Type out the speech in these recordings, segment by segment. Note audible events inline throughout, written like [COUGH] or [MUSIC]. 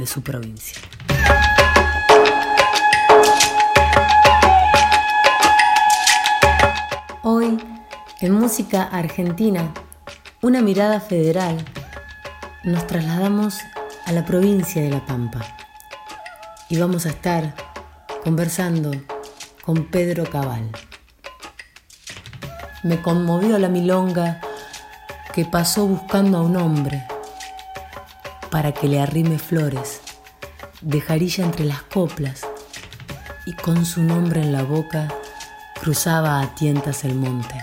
de su provincia. Hoy, en Música Argentina, una mirada federal, nos trasladamos a la provincia de La Pampa y vamos a estar conversando con Pedro Cabal. Me conmovió la milonga que pasó buscando a un hombre para que le arrime flores, de jarilla entre las coplas, y con su nombre en la boca cruzaba a tientas el monte.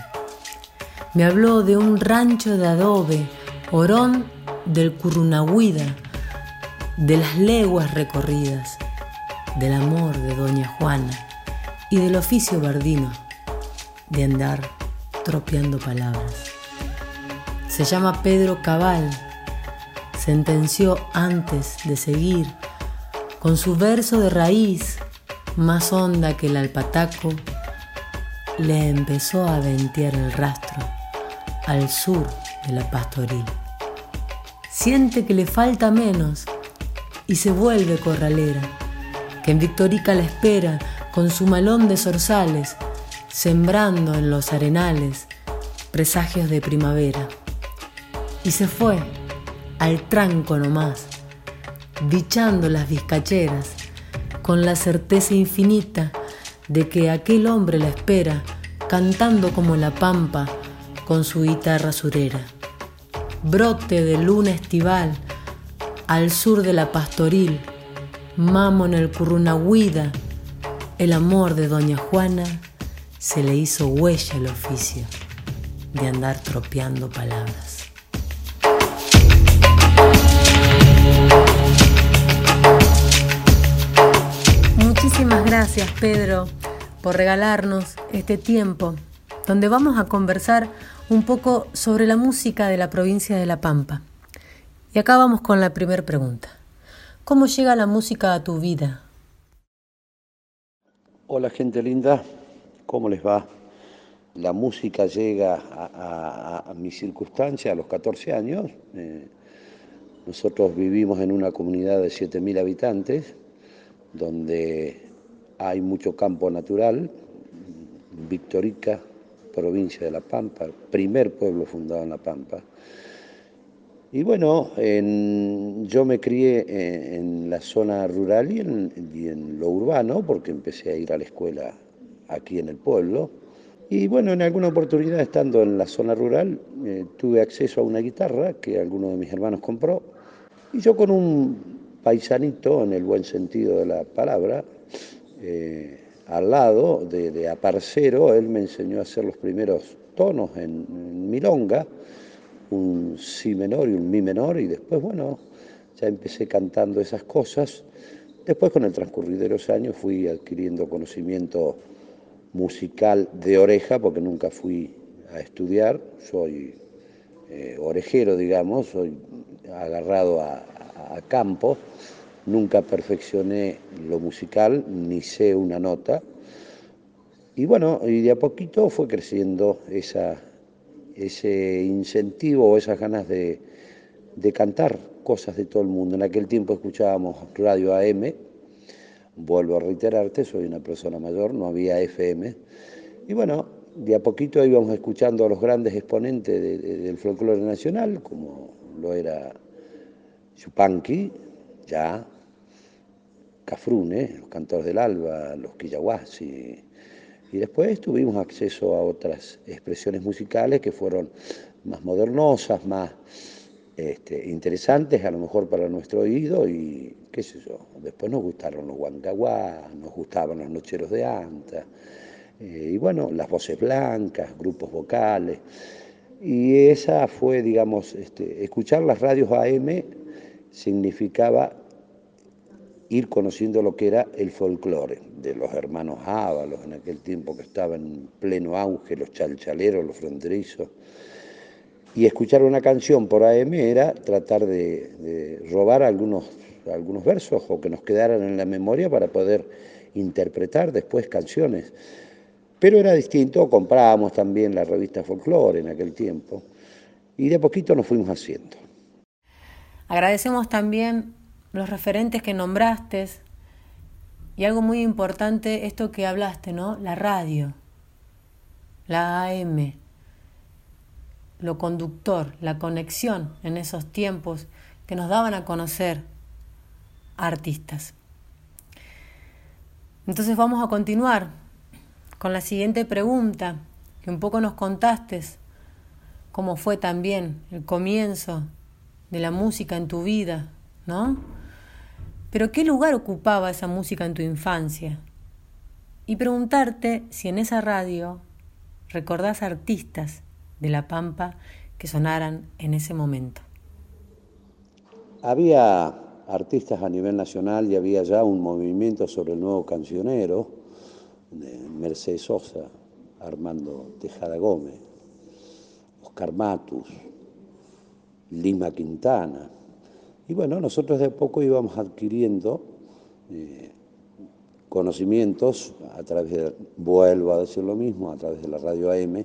Me habló de un rancho de adobe, orón del Curunahuida, de las leguas recorridas, del amor de Doña Juana y del oficio bardino de andar tropeando palabras. Se llama Pedro Cabal sentenció antes de seguir, con su verso de raíz más honda que el alpataco, le empezó a ventear el rastro al sur de la pastoril. Siente que le falta menos y se vuelve corralera, que en Victorica la espera con su malón de zorzales, sembrando en los arenales presagios de primavera. Y se fue al tranco nomás, dichando las vizcacheras, con la certeza infinita de que aquel hombre la espera, cantando como la pampa con su guitarra surera. Brote de luna estival, al sur de la pastoril, mamo en el currunahuida, el amor de doña Juana se le hizo huella el oficio de andar tropeando palabras. Muchísimas gracias Pedro por regalarnos este tiempo donde vamos a conversar un poco sobre la música de la provincia de La Pampa. Y acá vamos con la primera pregunta. ¿Cómo llega la música a tu vida? Hola gente linda, ¿cómo les va? La música llega a, mi circunstancia a los 14 años. Eh, nosotros vivimos en una comunidad de 7.000 habitantes, donde hay mucho campo natural, Victorica, provincia de La Pampa, primer pueblo fundado en La Pampa. Y bueno, yo me crié en, la zona rural y en, lo urbano, porque empecé a ir a la escuela aquí en el pueblo. Y bueno, en alguna oportunidad estando en la zona rural, eh, tuve acceso a una guitarra que alguno de mis hermanos compró. Y yo con un paisanito, en el buen sentido de la palabra, eh, al lado de, aparcero, él me enseñó a hacer los primeros tonos en, milonga, un si menor y un mi menor, y después, bueno, ya empecé cantando esas cosas. Después, con el transcurrir de los años, fui adquiriendo conocimiento musical de oreja, porque nunca fui a estudiar, soy eh, orejero, digamos, soy agarrado a campo nunca perfeccioné lo musical, ni sé una nota. Y bueno, y de a poquito fue creciendo ese incentivo o esas ganas de, cantar cosas de todo el mundo. En aquel tiempo escuchábamos radio AM, vuelvo a reiterarte, soy una persona mayor, no había FM. Y bueno, de a poquito íbamos escuchando a los grandes exponentes del folclore nacional, como lo era Chupanqui, ya Cafrune, los cantores del alba, los quillahuasi. Y después tuvimos acceso a otras expresiones musicales que fueron más modernosas, más este, interesantes a lo mejor para nuestro oído y qué sé yo. Después nos gustaron los huancaguá, nos gustaban los nocheros de anta. Eh, y bueno, las voces blancas, grupos vocales. Y esa fue, digamos, este, escuchar las radios AM significaba ir conociendo lo que era el folclore de los hermanos Ábalos, en aquel tiempo que estaban en pleno auge, los chalchaleros, los fronterizos. Y escuchar una canción por AM era tratar de, robar algunos, algunos versos o que nos quedaran en la memoria para poder interpretar después canciones. Pero era distinto, comprábamos también la revista Folklore en aquel tiempo y de a poquito nos fuimos haciendo. Agradecemos también los referentes que nombraste y algo muy importante, esto que hablaste, ¿no? La radio, la AM, lo conductor, la conexión en esos tiempos que nos daban a conocer artistas. Entonces vamos a continuar con la siguiente pregunta, que un poco nos contaste cómo fue también el comienzo de la música en tu vida, ¿no? Pero ¿qué lugar ocupaba esa música en tu infancia? Y preguntarte si en esa radio recordás artistas de La Pampa que sonaran en ese momento. Había artistas a nivel nacional y había ya un movimiento sobre el nuevo cancionero, de Mercedes Sosa, Armando Tejada Gómez, Oscar Matus, Lima Quintana, y bueno, nosotros de a poco íbamos adquiriendo eh, conocimientos a través de, vuelvo a decir lo mismo, a través de la radio AM,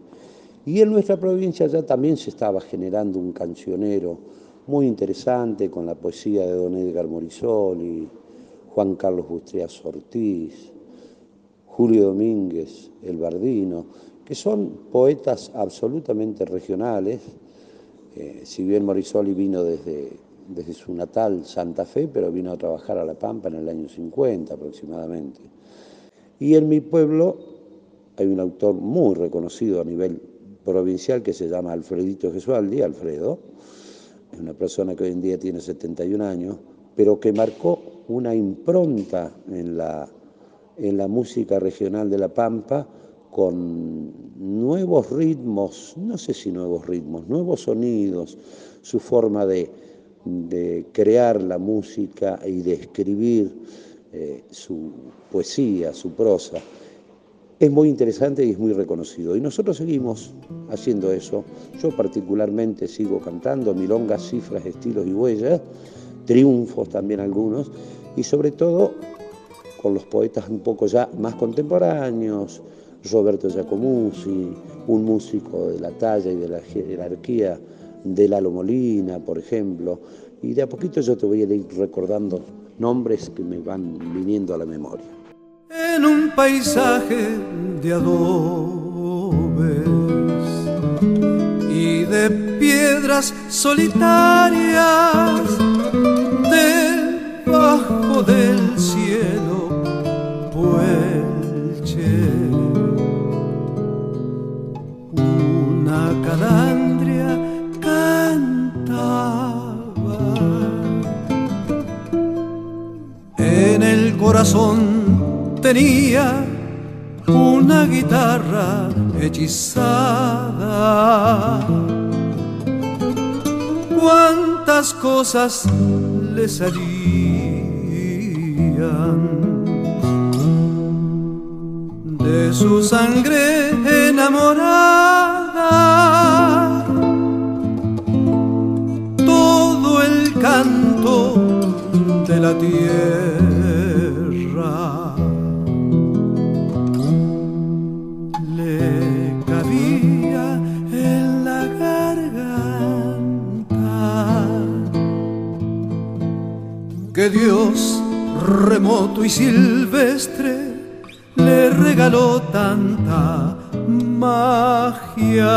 y en nuestra provincia ya también se estaba generando un cancionero muy interesante con la poesía de don Edgar Morisoli, Juan Carlos Bustrias Ortiz, Julio Domínguez, El Bardino, que son poetas absolutamente regionales, eh, si bien Morisoli vino desde desde su natal Santa Fe, pero vino a trabajar a La Pampa en el año 50 aproximadamente. Y en mi pueblo hay un autor muy reconocido a nivel provincial que se llama Alfredito Gesualdi, Alfredo, es una persona que hoy en día tiene 71 años, pero que marcó una impronta en la, en la música regional de La Pampa con nuevos ritmos, no sé si nuevos ritmos, nuevos sonidos, su forma de, de crear la música y de escribir eh, su poesía, su prosa. Es muy interesante y es muy reconocido. Y nosotros seguimos haciendo eso. Yo particularmente sigo cantando milongas, cifras, estilos y huellas, triunfos también algunos, y sobre todo con los poetas un poco ya más contemporáneos, Roberto Giacomuzzi, un músico de la talla y de la jerarquía de Lalo Molina, por ejemplo, y de a poquito yo te voy a ir recordando nombres que me van viniendo a la memoria. En un paisaje de adobes y de piedras solitarias, debajo del cielo, corazón tenía una guitarra hechizada. Cuántas cosas le salían de su sangre enamorada canto de la tierra. Y silvestre le regaló tanta magia.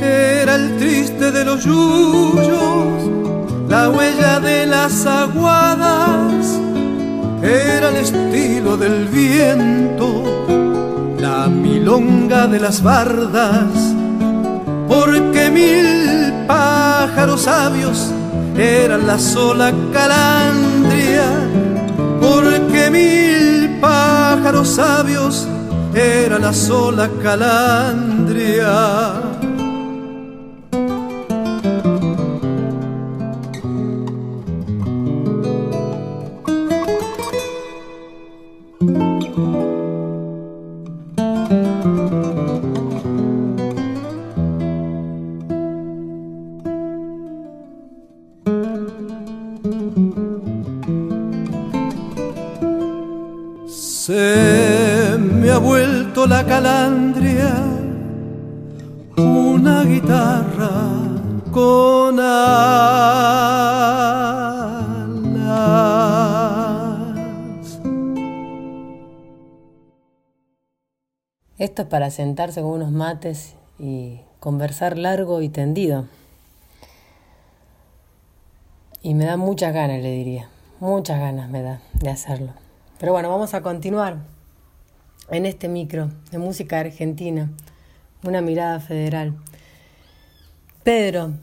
Era el triste de los yuyos, la huella de las aguadas, era el estilo del viento, la milonga de las bardas, porque mil pájaros sabios eran la sola calandria, porque mil pájaros sabios era la sola calandria. Es para sentarse con unos mates y conversar largo y tendido. Y me da muchas ganas, le diría. Muchas ganas me da de hacerlo. Pero bueno, vamos a continuar en este micro de música argentina, una mirada federal. Pedro,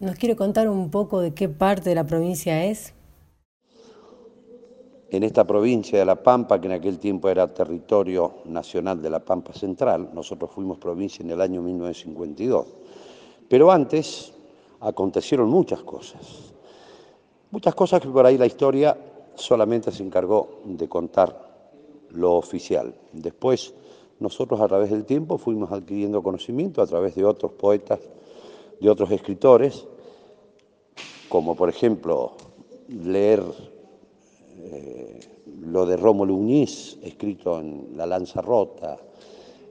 ¿nos quiere contar un poco de qué parte de la provincia es? En esta provincia de La Pampa, que en aquel tiempo era territorio nacional de La Pampa Central, nosotros fuimos provincia en el año 1952. Pero antes acontecieron muchas cosas. Muchas cosas que por ahí la historia solamente se encargó de contar lo oficial. Después, nosotros a través del tiempo fuimos adquiriendo conocimiento a través de otros poetas, de otros escritores, como por ejemplo leer lo de Rómulo Uñiz, escrito en La Lanza Rota.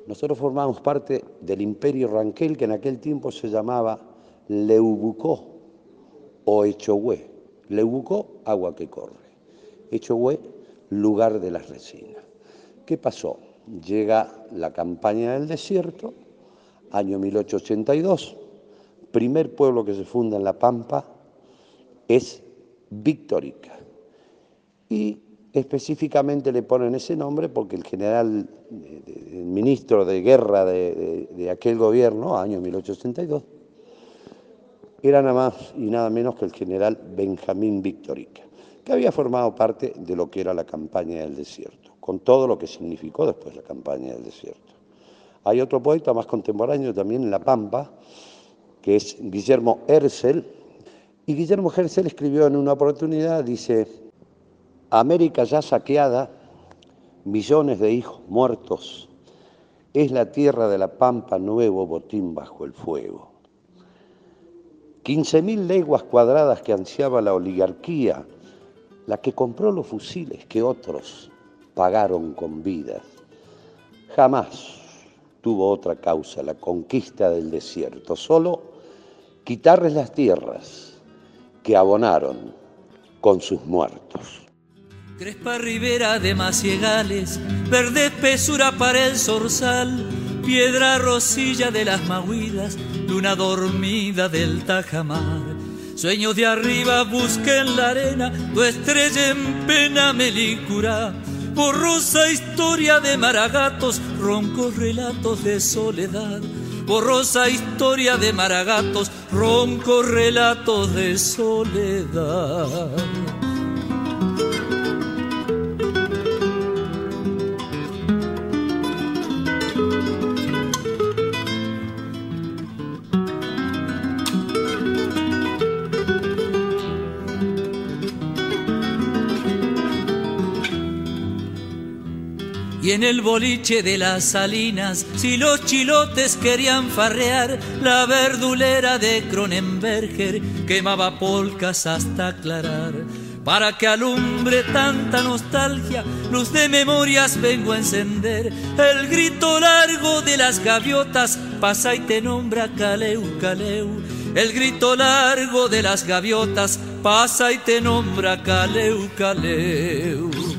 Nosotros formamos parte del imperio Ranquel, que en aquel tiempo se llamaba Leubucó o Echohue. Leubucó, agua que corre. Echohue, lugar de las resinas. ¿Qué pasó? Llega la campaña del desierto, año 1882, primer pueblo que se funda en La Pampa es Victorica. Y específicamente le ponen ese nombre porque el general, el ministro de guerra de, aquel gobierno, año 1882, era nada más y nada menos que el general Benjamín Victorica, que había formado parte de lo que era la campaña del desierto con todo lo que significó después la campaña del desierto. Hay otro poeta más contemporáneo también en La Pampa, que es Guillermo Herzl, y Guillermo Herzl escribió en una oportunidad, dice, América ya saqueada, millones de hijos muertos, es la tierra de la Pampa nuevo botín bajo el fuego. Quince mil leguas cuadradas que ansiaba la oligarquía, la que compró los fusiles que otros pagaron con vidas. Jamás tuvo otra causa la conquista del desierto, solo quitarles las tierras que abonaron con sus muertos. Crespa ribera de maciegales, verde espesura para el zorzal, piedra rosilla de las mahuidas, luna dormida del tajamar. Sueños de arriba busquen la arena, tu estrella en pena melicura borrosa historia de maragatos, roncos relatos de soledad. Borrosa historia de maragatos, roncos relatos de soledad. Y en el boliche de las salinas, si los chilotes querían farrear, la verdulera de Cronenberger quemaba polcas hasta aclarar. Para que alumbre tanta nostalgia, luz de memorias vengo a encender. El grito largo de las gaviotas pasa y te nombra Caleu, Caleu. El grito largo de las gaviotas pasa y te nombra Caleu, Caleu.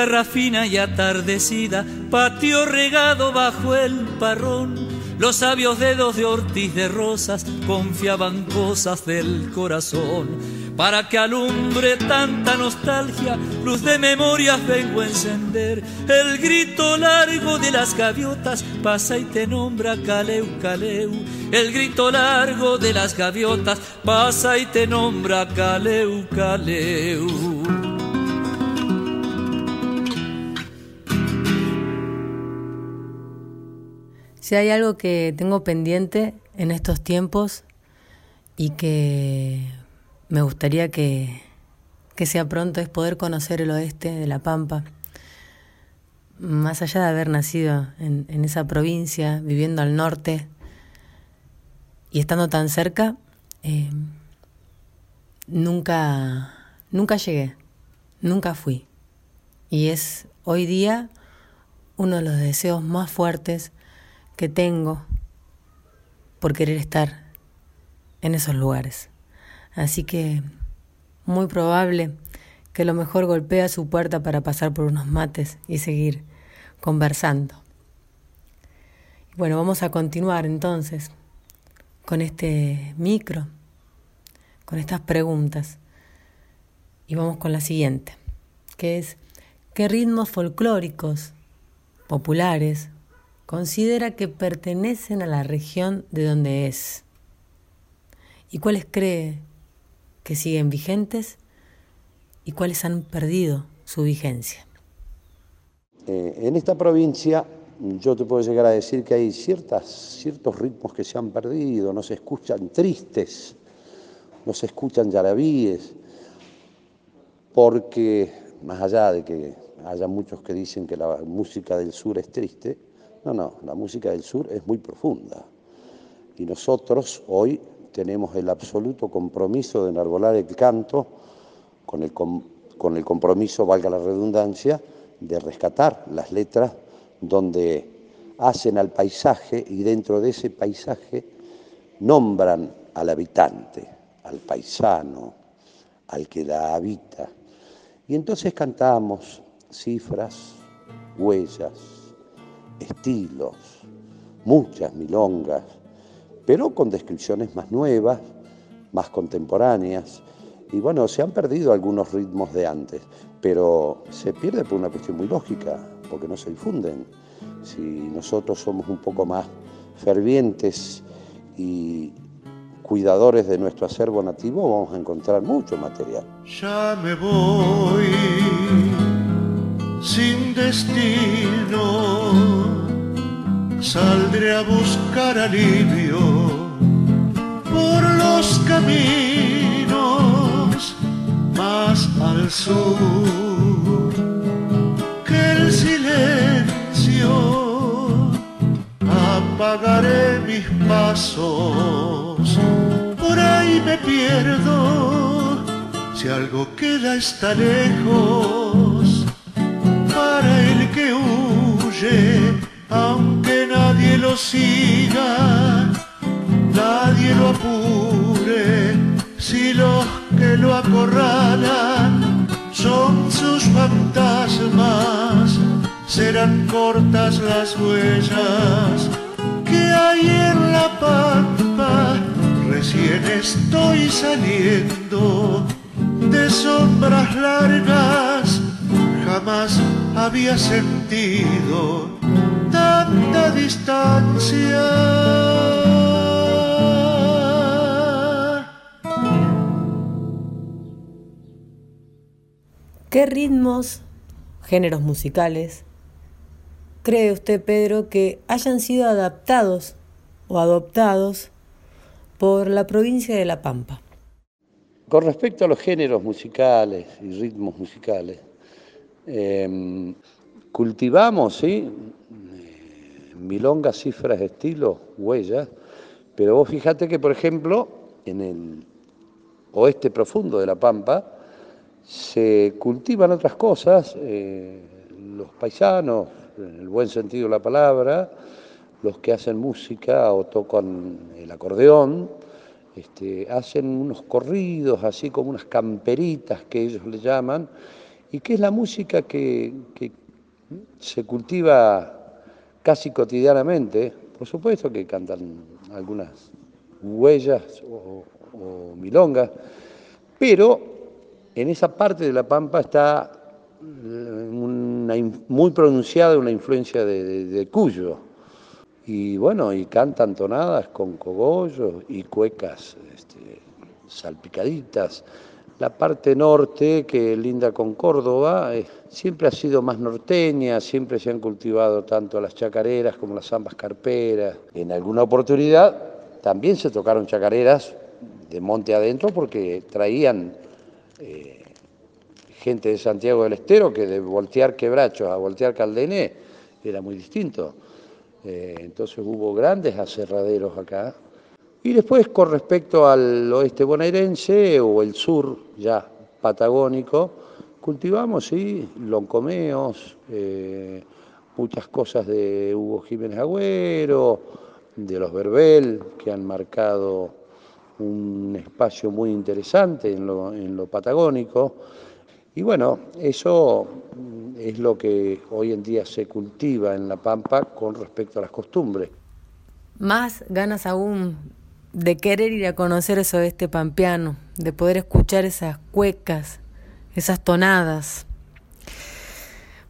Guitarra fina y atardecida, patio regado bajo el parrón. Los sabios dedos de Ortiz de Rosas confiaban cosas del corazón. Para que alumbre tanta nostalgia, luz de memorias vengo a encender. El grito largo de las gaviotas pasa y te nombra Caleu, Caleu. El grito largo de las gaviotas pasa y te nombra Caleu, Caleu. Si hay algo que tengo pendiente en estos tiempos y que me gustaría que, sea pronto es poder conocer el oeste de La Pampa. Más allá de haber nacido en, esa provincia, viviendo al norte y estando tan cerca, eh, nunca, nunca llegué, nunca fui. Y es hoy día uno de los deseos más fuertes que tengo por querer estar en esos lugares. Así que muy probable que lo mejor golpea su puerta para pasar por unos mates y seguir conversando. Bueno, vamos a continuar entonces con este micro, con estas preguntas. Y vamos con la siguiente, que es, ¿qué ritmos folclóricos, populares considera que pertenecen a la región de donde es. Y cuáles cree que siguen vigentes y cuáles han perdido su vigencia. Eh, en esta provincia yo te puedo llegar a decir que hay ciertas, ciertos ritmos que se han perdido, no se escuchan tristes, no se escuchan yarabíes, porque más allá de que haya muchos que dicen que la música del sur es triste, no, no, la música del sur es muy profunda. Y nosotros hoy tenemos el absoluto compromiso de enarbolar el canto, con el, con el compromiso, valga la redundancia, de rescatar las letras donde hacen al paisaje y dentro de ese paisaje nombran al habitante, al paisano, al que la habita. Y entonces cantamos cifras, huellas, estilos, muchas milongas, pero con descripciones más nuevas, más contemporáneas. Y bueno, se han perdido algunos ritmos de antes, pero se pierde por una cuestión muy lógica, porque no se difunden. Si nosotros somos un poco más fervientes y cuidadores de nuestro acervo nativo, vamos a encontrar mucho material. Ya me voy sin destino saldré a buscar alivio por los caminos más al sur que el silencio. Apagaré mis pasos por ahí me pierdo. Si algo queda está lejos para el que huye aunque nadie lo siga, nadie lo apure, si los que lo acorralan son sus fantasmas, serán cortas las huellas que hay en la pampa, recién estoy saliendo de sombras largas, jamás había sentido tanta distancia. ¿Qué ritmos, géneros musicales, cree usted, Pedro, que hayan sido adaptados o adoptados por la provincia de La Pampa? Con respecto a los géneros musicales y ritmos musicales, em, cultivamos, ¿sí? Milongas, cifras, estilos, huellas, pero vos fíjate que, por ejemplo, en el oeste profundo de La Pampa se cultivan otras cosas, eh, los paisanos, en el buen sentido de la palabra, los que hacen música o tocan el acordeón, este, hacen unos corridos, así como unas camperitas que ellos le llaman, y que es la música que, se cultiva casi cotidianamente. Por supuesto que cantan algunas huellas o, milongas, pero en esa parte de la pampa está muy pronunciada una influencia de Cuyo y bueno, y cantan tonadas con cogollos y cuecas este, salpicaditas. La parte norte, que linda con Córdoba, eh, siempre ha sido más norteña, siempre se han cultivado tanto las chacareras como las zambas carperas. En alguna oportunidad también se tocaron chacareras de monte adentro porque traían eh, gente de Santiago del Estero que de voltear quebrachos a voltear caldené era muy distinto. Eh, entonces hubo grandes aserraderos acá. Y después con respecto al oeste bonaerense o el sur ya patagónico, cultivamos, sí, loncomeos, eh, muchas cosas de Hugo Jiménez Agüero, de los Verbel, que han marcado un espacio muy interesante en lo, en lo patagónico. Y bueno, eso es lo que hoy en día se cultiva en La Pampa con respecto a las costumbres. Más ganas aún de querer ir a conocer eso de este pampeano, de poder escuchar esas cuecas, esas tonadas.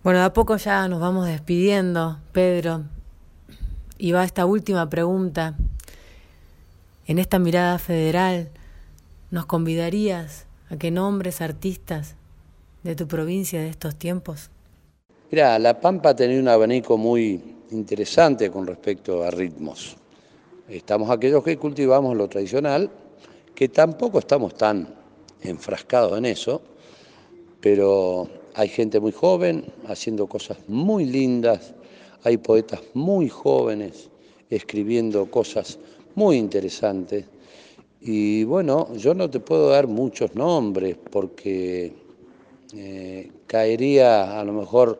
Bueno, de a poco ya nos vamos despidiendo, Pedro, y va esta última pregunta. En esta mirada federal, ¿nos convidarías a que nombres artistas de tu provincia de estos tiempos? Mira, La Pampa ha tenido un abanico muy interesante con respecto a ritmos. Estamos aquellos que cultivamos lo tradicional, que tampoco estamos tan enfrascados en eso, pero hay gente muy joven haciendo cosas muy lindas, hay poetas muy jóvenes escribiendo cosas muy interesantes. Y bueno, yo no te puedo dar muchos nombres porque eh, caería a lo mejor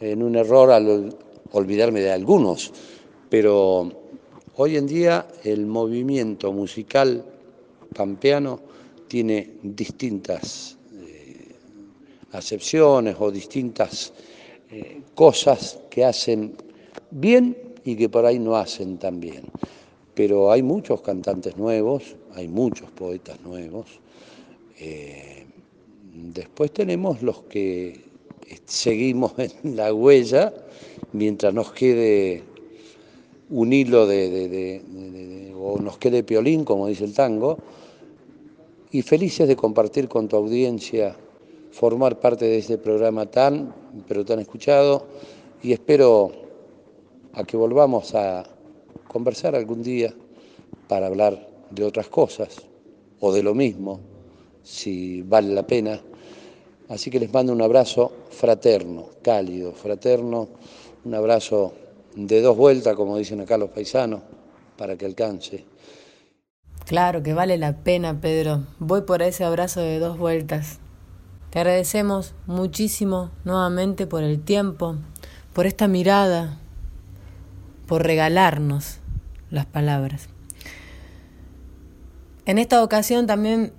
en un error al olvidarme de algunos, pero hoy en día el movimiento musical pampeano tiene distintas acepciones o distintas eh, cosas que hacen bien y que por ahí no hacen tan bien. Pero hay muchos cantantes nuevos, hay muchos poetas nuevos. Eh, después tenemos los que seguimos [LAUGHS] en la huella mientras nos quede un hilo de, o nos quede piolín, como dice el tango, y felices de compartir con tu audiencia, formar parte de este programa tan, pero tan escuchado, y espero a que volvamos a conversar algún día para hablar de otras cosas, o de lo mismo, si vale la pena Así que les mando un abrazo fraterno, cálido, fraterno, un abrazo de dos vueltas, como dicen acá los paisanos, para que alcance. Claro que vale la pena, Pedro. Voy por ese abrazo de dos vueltas. Te agradecemos muchísimo nuevamente por el tiempo, por esta mirada, por regalarnos las palabras. En esta ocasión también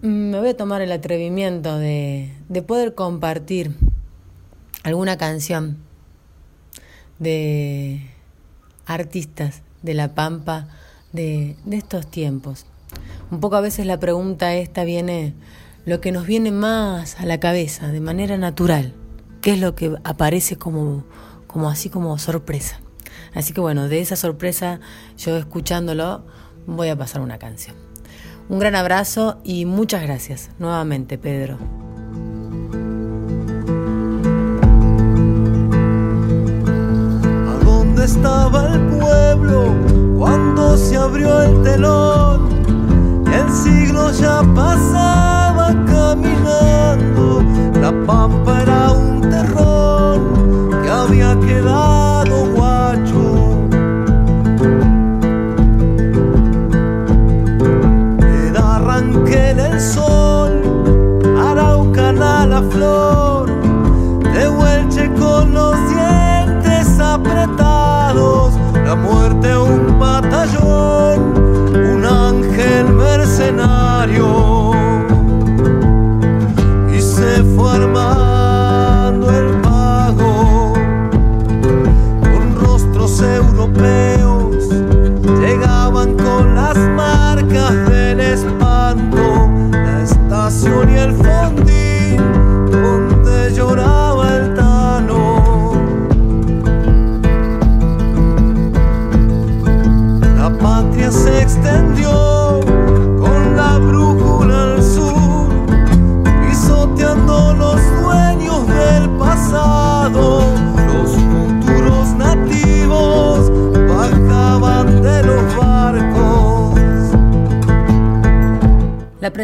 me voy a tomar el atrevimiento de, poder compartir alguna canción de artistas de La Pampa de, de, estos tiempos. Un poco a veces la pregunta esta viene lo que nos viene más a la cabeza de manera natural, qué es lo que aparece como, como así como sorpresa. Así que bueno, de esa sorpresa yo escuchándolo voy a pasar una canción. Un gran abrazo y muchas gracias nuevamente, Pedro. ¿A dónde estaba el pueblo cuando se abrió el telón? El siglo ya pasaba go.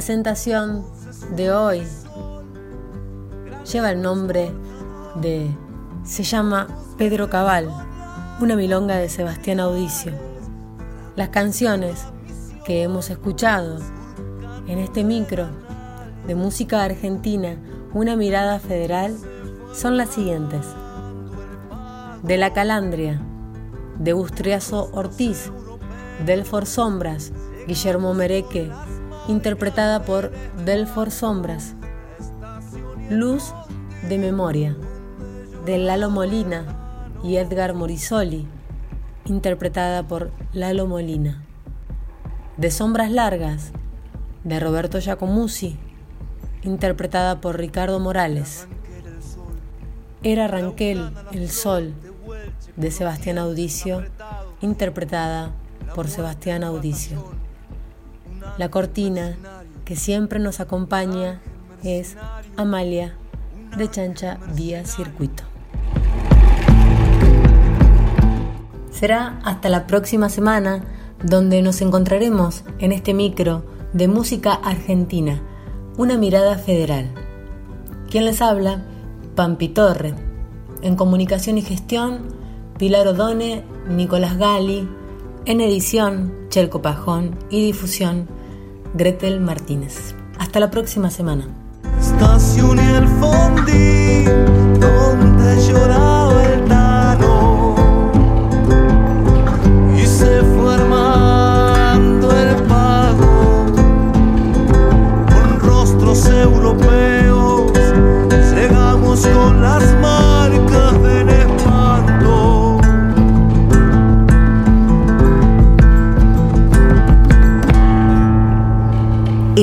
Presentación de hoy lleva el nombre de Se llama Pedro Cabal, una milonga de Sebastián Audicio. Las canciones que hemos escuchado en este micro de música argentina, una mirada federal, son las siguientes. De la Calandria, de Bustriazo Ortiz, Delfor Sombras, Guillermo Mereque, interpretada por Delfor Sombras. Luz de Memoria, de Lalo Molina y Edgar Morisoli, interpretada por Lalo Molina. De Sombras Largas, de Roberto Giacomuzzi, interpretada por Ricardo Morales. Era Ranquel, El Sol, de Sebastián Audicio, interpretada por Sebastián Audicio. La cortina que siempre nos acompaña es Amalia de Chancha Vía Circuito. Será hasta la próxima semana donde nos encontraremos en este micro de música argentina, una mirada federal. ¿Quién les habla? Pampi Torre. En comunicación y gestión, Pilar Odone, Nicolás Gali. En edición, Chelco Pajón y difusión, Gretel Martínez. Hasta la próxima semana.